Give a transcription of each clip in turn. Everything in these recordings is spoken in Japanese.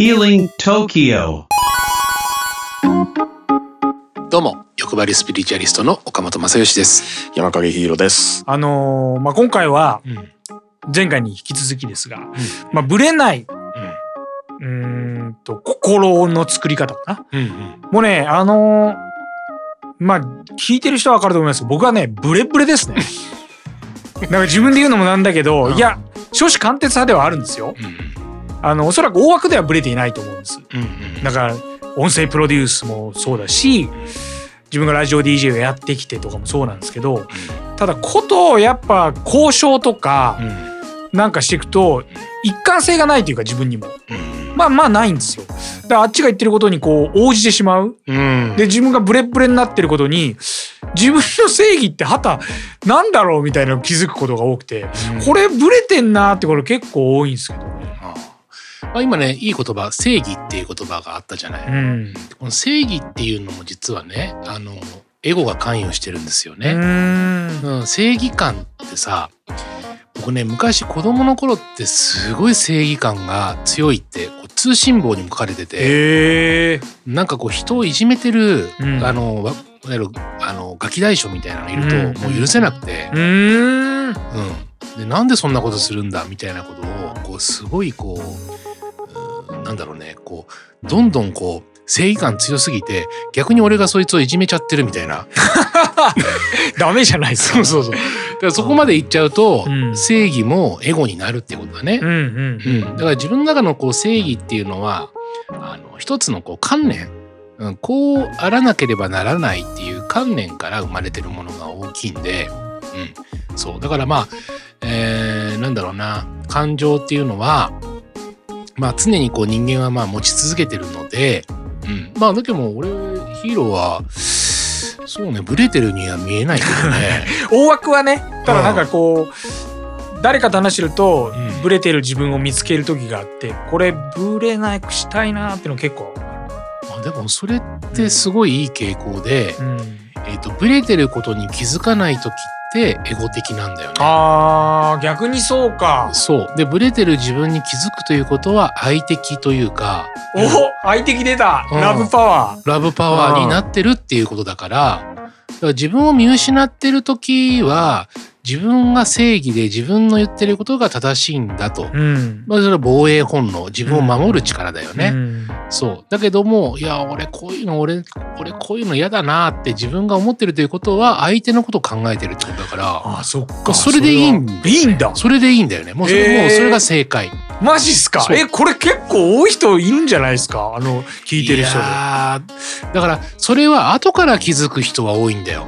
Healing Tokyo どうも欲張りスピリチュアリストの岡本正義です。山影ヒーローです。あのーまあ、今回はうん前回に引き続きですが、まあ、ぶれない、うーんと、心の作り方かな。うんうんもうね、あのーまあ、聞いてる人はわかると思いますけど、僕はね、ブレブレですね。なんか自分で言うのもなんだけど、うんいや、少子貫徹派ではあるんですよ。あの、おそらく大枠ではブレていないと思うんです。うんうん。だから、音声プロデュースもそうだし、自分がラジオ DJ をやってきてとかもそうなんですけど、ただ、ことやっぱ交渉とか、うん。なんかしていくと一貫性がないというか自分にも。うん。まあまあないんですよ。だからあっちが言ってることにこう応じてしまう。うん。で自分がブレッブレになってることに自分の正義ってはたなんだろうみたいなの気づくことが多くてこれブレてんなってこれ結構多いんですけど。ねまあ今ねいい言葉正義っていう言葉があったじゃない。うん。この正義っていうのも実はねあのエゴが関与してるんですようね。うん、正義感ってさ僕ね昔子供の頃ってすごい正義感が強いってこう通信簿にも書かれてて。なんかこう人をいじめてる、うん。あのわいわゆるあのガキ大将みたいなのいると、うん。もう許せなくて。う、ーん。うん。でなんでそんなことするんだみたいなことをこうすごいこううんなんだろうねこうどんどんこう正義感強すぎて逆に俺がそいつをいじめちゃってるみたいな。ダメじゃないですか。そうそうそう。だからそこまでいっちゃうと、うん。正義もエゴになるってことだね。うんうん。うん、だから自分の中のこう正義っていうのはあの一つのこう観念、うん、こうあらなければならないっていう観念から生まれてるものが大きいんで、うん、そう。だからまあ、えーなんだろうな。感情っていうのは、まあ、常にこう人間はまあ持ち続けてるので、うん、まあだけども俺ヒーローはそうねブレてるには見えないけどね。大枠はねただなんかこう誰かと話してるとうん。ブレてる自分を見つける時があってこれブレなくしたいなっていうの結構まあでもそれってすごいいい傾向で、うん。えー、とブレてることに気づかない時ってエゴ的なんだよね。あー逆にそうか。そう。でブレてる自分に気づくということは愛的というかお相手出た。うん。ラブパワー。ラブパワーになってるっていうことだから。だから自分を見失ってる時は自分が正義で自分の言ってることが正しいんだと。うん。まあ、それは防衛本能自分を守る力だよね。うん。そう。だけどもいや俺こういうの俺俺こういうの嫌だなって自分が思ってるということは相手のことを考えてるってことだから。あそっか。それでいいんいいんだ。それでいいんだよね。もうそれ,、もうそれが正解。マジっすか？えこれ結構多い人いるんじゃないですか？あの聞いてる人で。だからそれは後から気づく人は多いんだよ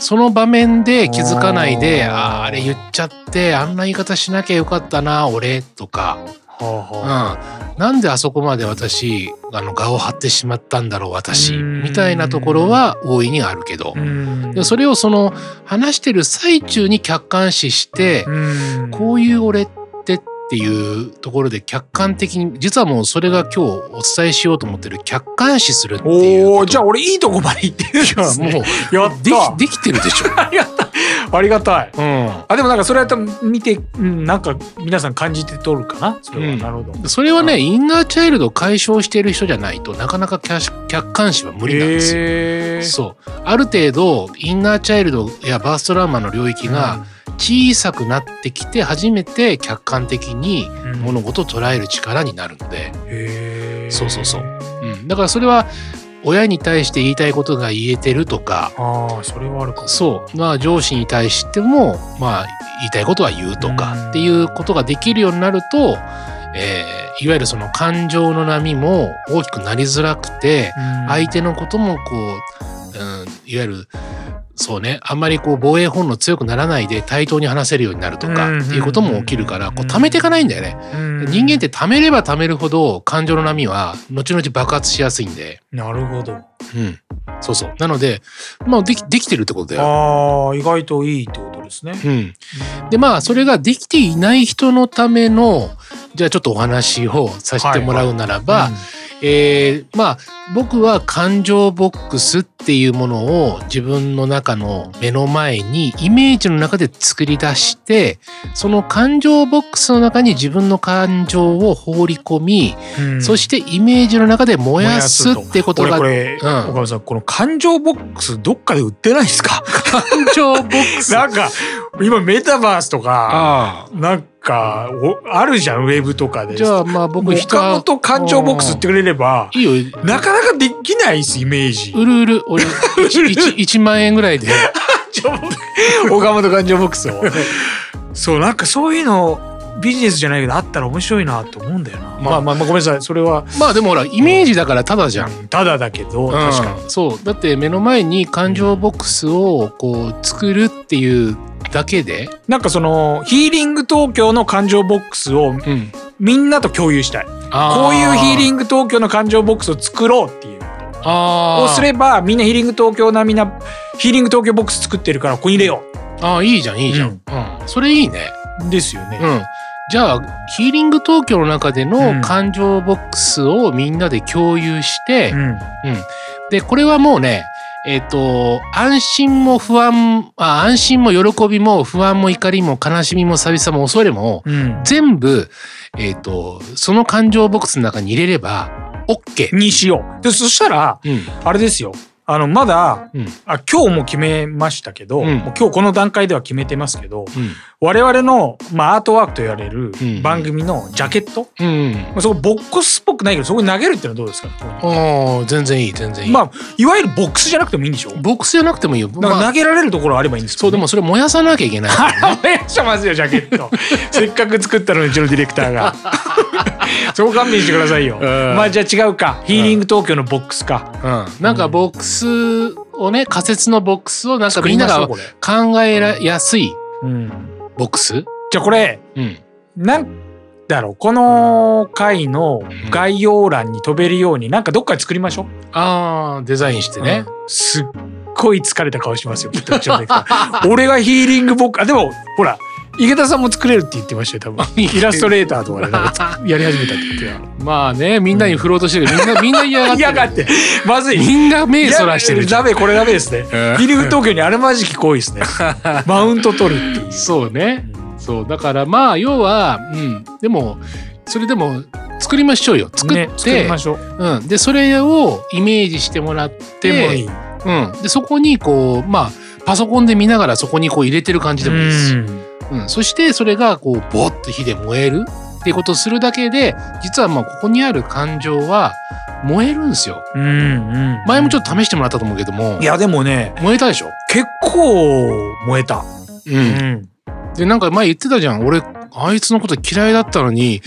その場面で気づかないであー。あーあれ言っちゃってあんな言い方しなきゃよかったな俺とか、はあはうん、なんであそこまで私あの顔を張ってしまったんだろう私。うん。みたいなところは大いにあるけど。それをその話してる最中に客観視して、うん。こういう俺ってっていうところで客観的に実はもうそれが今日お伝えしようと思ってる客観視するっていうおじゃあ俺いいとこまで行ってるんですね。もうやった。できできてるでしょ。ありがた。いありがたい。うん。あでもなんかそれは多分見て、うん、なんか皆さん感じて取るかな？それは、うん。なるほど。それはねインナーチャイルドを解消している人じゃないとなかなか客客観視は無理なんですよ。そう。ある程度インナーチャイルドやバーストラウマの領域が小さくなってきて初めて客観的にうん。物事を捉える力になるので、へー。そうそうそう。うん、だからそれは親に対して言いたいことが言えてるとか。ああそれはあるかも。そう。まあ上司に対してもまあ言いたいことは言うとうん。かっていうことができるようになると、えーいわゆるその感情の波も大きくなりづらくてうん。相手のこともこう、うん、いわゆるそうねあんまりこう防衛本能強くならないで対等に話せるようになるとかうんっていうことも起きるからこう溜めていかないんだよね。うん人間って溜めれば溜めるほど感情の波は後々爆発しやすいんで。なるほどうん。そうそう。なので、まあでき、できてるってことだよ。ああ意外といいってことですねうん。で、まあ、それができていない人のための、じゃあちょっとお話をさせてもらうならば、えーまあ僕は感情ボックスっていうものを自分の中の目の前にイメージの中で作り出してその感情ボックスの中に自分の感情を放り込み、うん。そしてイメージの中で燃やすってことが俺これ、うん。岡本さんこの感情ボックスどっかで売ってないですか？感情ボックス。なんか今メタバースとかなんかおあるじゃんウェブとかで。じゃあまあ僕岡本感情ボックス売ってくれればいいよ。なかなかできないですイメージ。うるうる俺 1, 万円ぐらいで。岡本 感情ボックスを。そうなんかそういうのビジネスじゃないけどあったら面白いなと思うんだよな、まあ、まあまあごめんなさい。それは。まあでもほらイメージだからただじゃん。ただだけど確かに、うん。そう。だって目の前に感情ボックスをこう作るっていうだけで、なんかそのヒーリング東京の感情ボックスをうん、みんなと共有したい。こういうヒーリング東京の感情ボックスを作ろうっていう。あー。をすればみんなヒーリング東京並みなヒーリング東京ボックス作ってるからここに入れよあーいいじゃんいいじゃん、ううん。それいいね。うですよね、うんじゃあヒーリング東京の中でうん。の感情ボックスをみんなで共有して、うん。うん。でこれはもうねえっ、と安心も不安あ安心も喜びも不安も怒りも悲しみも寂しさも恐れもうん。全部、えっとその感情ボックスの中に入れれば OK。にしよう。でそしたらうん。あれですよあのまだうん。あ今日も決めましたけど、うん。今日この段階では決めてますけどうん。我々の、まあ、アートワークと言われるうん。番組のジャケット、うん。まあそこボックスっぽくないけどそこに投げるっていうのはどうですか？ああ全然いい全然いい。まあいわゆるボックスじゃなくてもいいんでしょ？ボックスじゃなくてもいいよ。まあ投げられるところあればいいんですけどね。そうでもそれ燃やさなきゃいけない。あ燃やしますよジャケット。せっかく作ったのにうちのディレクターが そこ勘弁してくださいよ、うん。まあじゃあ違うか。ヒーリング東京のボックスか、うん、なんかボックスをね仮設のボックスをなんか作みんなが考えらやすいうん、ボックス、じゃあこれうん、なんだろう。この回の概要欄に飛べるようになんかどっかで作りましょう。ああデザインしてね、すっごい疲れた顔しますよ 俺がヒーリングボックスあでもほら池田さんも作れるって言ってましたよ多分。イラストレーターとかでなんか やり始めたって言ってたまあねみんなに振ろうとしてる。みんな みんな嫌がってがってまずい。みんな目そらしてるダメこれダメですね。うん。ヒーリング東京にあるまじき行為ですね。マウント取るっていう。そうね。そう。だからまあ要はうん。でもそれでも作りましょうよ。作って、ね、作りましょう。うん、でそれをイメージしてもらってでも。うん、でそこにこうまあパソコンで見ながらそこにこう入れてる感じでもいいです。し、うん、そしてそれがこうボッと火で燃えるっていうことをするだけで実はまあここにある感情は燃えるんですよ。うんうん。前もちょっと試してもらったと思うけどもいやでもね燃えたでしょ、結構燃えた。う、うんん。でなんか前言ってたじゃん俺あいつのこと嫌いだったのに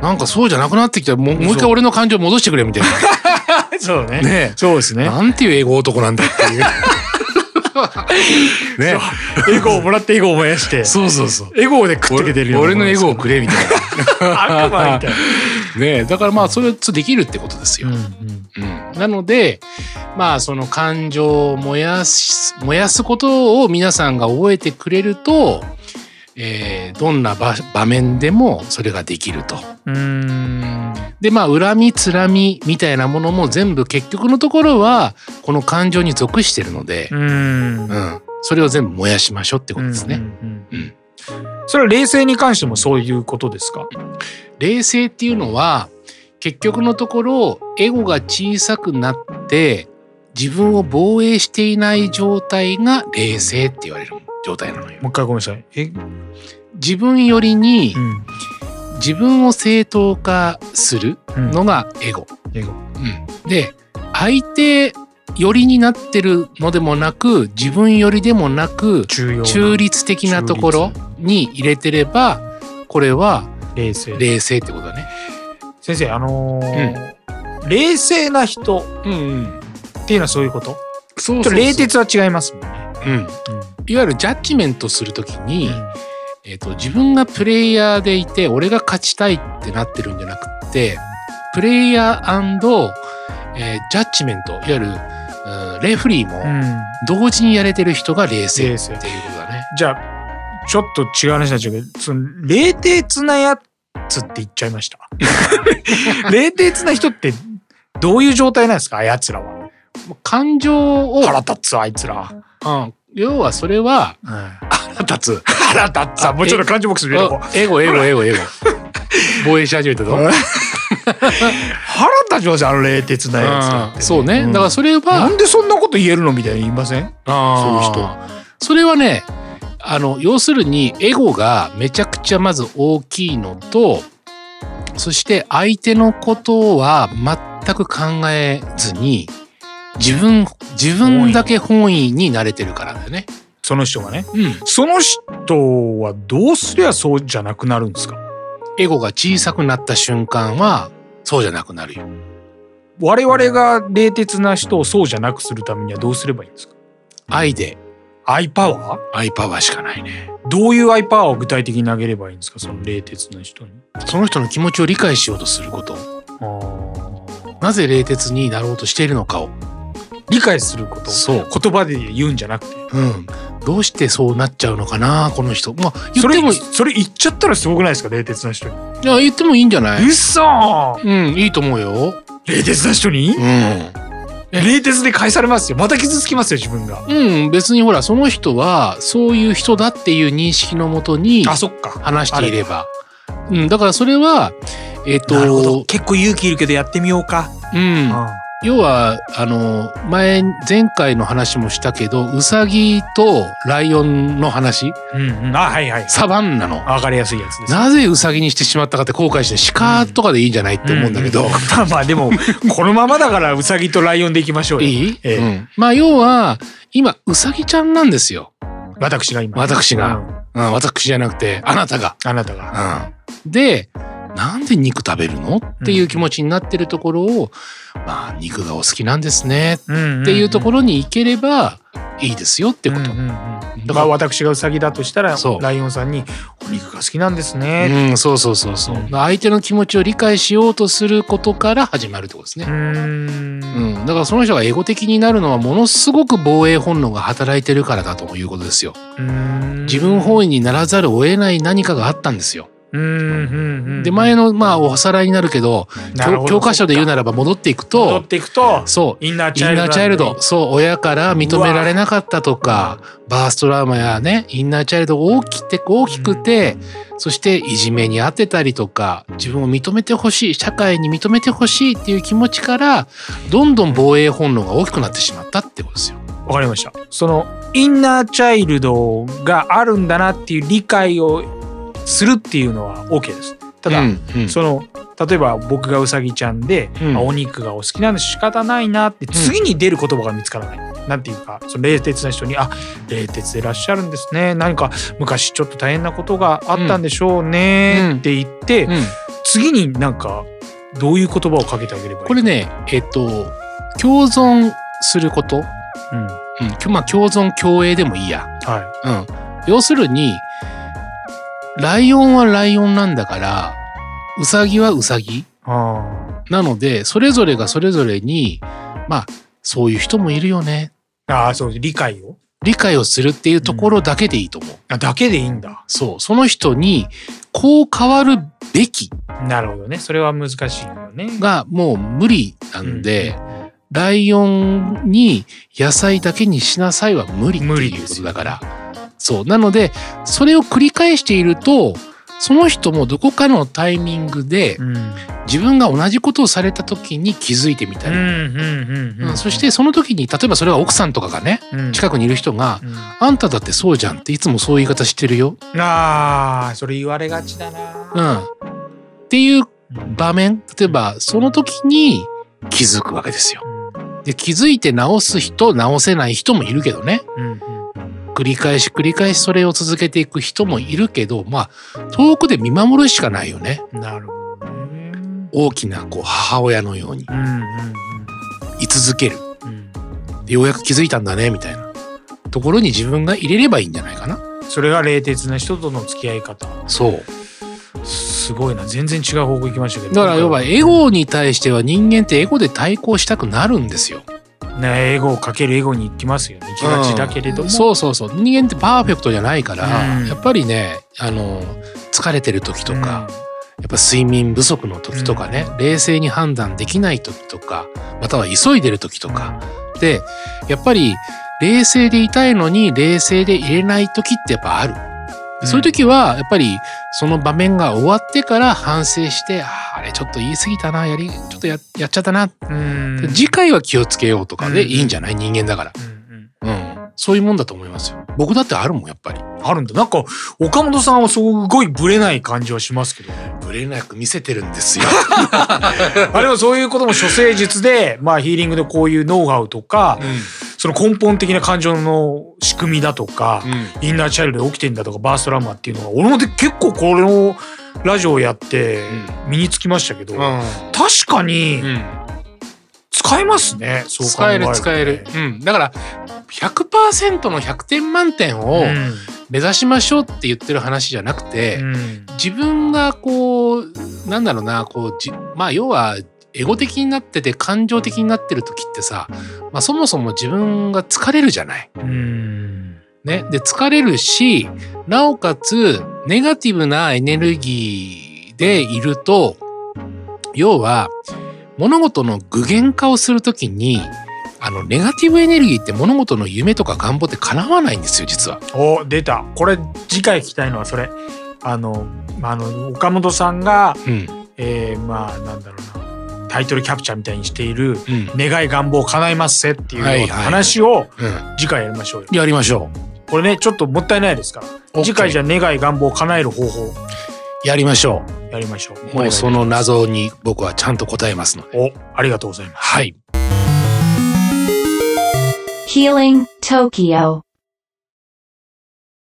なんかそうじゃなくなってきたもうもう一回俺の感情戻してくれみたい そうね。なねそうですね。なんていうエゴ男なんだっていうね。エゴをもらってエゴを燃やして。そうそうそう。エゴで食ってけてるような俺のエゴをくれみたい 悪魔みたいな。なねだからまあそれできるってことですよ、うんうん、なのでまあその感情を燃やす燃やすことを皆さんが覚えてくれると、えーどんな場場面でもそれができると。でまあ恨みつらみみたいなものも全部結局のところはこの感情に属してるので、うん。うんそれを全部燃やしましょうってことですね。うん。それは冷静に関してもそういうことですか？冷静っていうのは結局のところエゴが小さくなって自分を防衛していない状態が冷静って言われる状態なのよ。もう一回ごめんなさい。え。自分よりにうん。自分を正当化するうんのがエゴ。エゴ。うんで相手寄りになってるのでもなく自分寄りでもなく。中立的なところに入れてればこれは冷静。冷静ってことだね。先生あのー冷静な人うんうん、っていうのはそういうこと？そうちょっと冷徹は違いますもんね。うん、いわゆるジャッジメントするときに、うんえー、と自分がプレイヤーでいて俺が勝ちたいってなってるんじゃなくってプレイヤー、えージャッジメントいわゆる、うんレフリーもうん同時にやれてる人が冷静っていうことだね。じゃあちょっと違う話になっちゃうけどその冷徹なやつって言っちゃいました？冷徹な人ってどういう状態なんですか？あやつらは。感情を、腹立つあいつら。うん、要はそれははい腹立つ。腹立つさ。もうちょっと感情ボックス入れとこう。あエゴエゴエゴエゴ。防衛し始めたぞ。腹立ちますよあの冷徹なやつそうね。んだからそれなは、んでそんなこと言えるのみたいに言いません？そういうそれはね、あの、要するにエゴがめちゃくちゃまず大きいのと、そして相手のことは全く考えずに、自分、自分だけ本意に慣れてるからだよね。その人がね。うん。その人はどうすりゃそうじゃなくなるんですか？エゴが小さくなった瞬間は、そうじゃなくなるよ。我々が冷徹な人をそうじゃなくするためにはどうすればいいんですか？愛で、アイパワー？愛パワーしかないね。どういうアイパワーを具体的に投げればいいんですか？その冷徹な人に。その人の気持ちを理解しようとすること。なぜ冷徹になろうとしているのかを。理解することそう。言葉で言うんじゃなくてうん。どうしてそうなっちゃうのかな、この人。まあ、言それっても、いそれ言っちゃったらすごくないですか冷徹な人に。や、言ってもいいんじゃない？うっそーうん、いいと思うよ。冷徹な人に？うん。え冷徹で返されますよまた傷つきますよ自分が。うん、別にほら、その人は、そういう人だっていう認識のもとにあそっか。話していれば。うん、だからそれは、えっ、なるほどと、結構勇気いるけどやってみようか。うん。要は、あの、前、前回の話もしたけど、ウサギとライオンの話、うんうん、あはいはい。サバンナの。わかりやすいやつです。なぜウサギにしてしまったかって後悔して、鹿とかでいいんじゃないって思うんだけど。う まあまあでもこのままだからウサギとライオンでいきましょうよ。いい、ええうん、まあ要は、今、ウサギちゃんなんですよ。私が今。私がうんうん、私じゃなくて、あなたが。あなたが。うん、で、なんで肉食べるの？っていう気持ちになってるところを、まあ肉がお好きなんですねうんっていうところに行ければいいですよってこと。うんうんうんだからまあ私がウサギだとしたらそうライオンさんにお肉が好きなんですね。うん、そうそうそうそう。うん相手の気持ちを理解しようとすることから始まるってことですね。うーんうん、だからその人がエゴ的になるのはものすごく防衛本能が働いてるからだということですよ。自分本位にならざるを得ない何かがあったんですよ。うん。うんうんで前のまあおさらいになるけど教教科書で言うならば戻っていく戻っとていくとそう。インナーチャイルドそう親から認められなかったとかバーストラウマやねインナーチャイルドが大きくて大きくてそしていじめに遭ってたりとか自分を認めてほしい社会に認めてほしいっていう気持ちからどんどん防衛本能が大きくなってしまったってことですよ。わかりました。そのインナーチャイルドがあるんだなっていう理解をするっていうのは OK です。ただ、うんうん。その例えば僕がウサギちゃんで、うん。あお肉がお好きなんで仕方ないなって次に出る言葉が見つからない。なんていうかその冷徹な人に「あ冷徹でいらっしゃるんですね。何か昔ちょっと大変なことがあったんでしょうね」って言って、うん。次になんかどういう言葉をかけてあげればいい？これねえっと共存すること、うん。うん、まあ共存共栄でもいいや。はうん。要するに、ライオンはライオンなんだから、ウサギはウサギなので、それぞれがそれぞれに、まあ、そういう人もいるよね。ーあーそう理解を理解をするっていうところだけでいいと思う。あだけでいいんだ。そう。その人に、こう変わるべきなるほどねそれは難しいよね。がもう無理なんで、ライオンに野菜だけにしなさいは無理っていうことだから。そう。なので、それを繰り返していると、その人もどこかのタイミングでうん。自分が同じことをされた時に気づいてみたり、そしてその時に例えばそれは奥さんとかがねうん。近くにいる人がうん「あんただってそうじゃん」っていつもそういう言い方してるよ。ああそれ言われがちだうな。ん、っていう場面例えばその時に気づくわけですよ。で気づいて直す人直せない人もいるけどね。うんうん繰り返し繰り返しそれを続けていく人もいるけどまあ遠くで見守るしかないよね。なるほどね。大きなこう母親のように。うんうん居続ける。うん。でようやく気づいたんだねみたいな。ところに自分が入れればいいんじゃないかな。うんそれが冷徹な人との付き合い方。そう。すごいな。全然違う方向行きましたけど。だから要はエゴに対しては人間ってエゴで対抗したくなるんですよねエゴをかけるエゴに行きますよね。行きがちだけれども。そうそうそう人間ってパーフェクトじゃないから、うんやっぱりねあの疲れてる時とか、っぱ睡眠不足の時とかね、冷静に判断できない時とかまたは急いでる時とかでやっぱり冷静でいたいのに冷静でいれない時ってやっぱある。そういう時はやっぱりその場面が終わってから反省してあれちょっと言い過ぎたなやりちょっとややっちゃったな、うん。次回は気をつけようとかでうんいいんじゃない？人間だから、うんうん。うん、そういうもんだと思いますよ。僕だってあるもんやっぱり。あるんだなんか岡本さんはすごいブレない感じはしますけど。ねぶれなく見せてるんですよ。あれはそういうことも処世術でまあヒーリングでこういうノウハウとか、その根本的な感情の仕組みだとか、インナーチャイルドで起きてんだとかバーストラウマっていうのは俺もで結構これのラジオをやって身につきましたけど、うん。確かにうん。使えますね、そう考使える使える、うん、だから100%の100点満点をうん。目指しましょうって言ってる話じゃなくて、うん。自分がこうなんだろうなこうじまあ要はエゴ的になってて感情的になってる時ってさ、まあ、そもそも自分が疲れるじゃない。うん。ね、で疲れるしなおかつネガティブなエネルギーでいると要は物事の具現化をするときにあのネガティブエネルギーって物事の夢とか願望って叶わないんですよ実は。お出た。これ次回聞きたいのはそれ。あのあの岡本さんが、うん。えーまあなんだろうなタイトルキャプチャーみたいにしているうん願い願望叶いますせっていう話をうん、次回やりましょうよ。やりましょこれねちょっともったいないですから。う。次回じゃ願い願望を叶える方法やりましょやりましょう。う。もうその謎に僕はちゃんと答えますので。おありがとうございます。はい。Healing Tokyo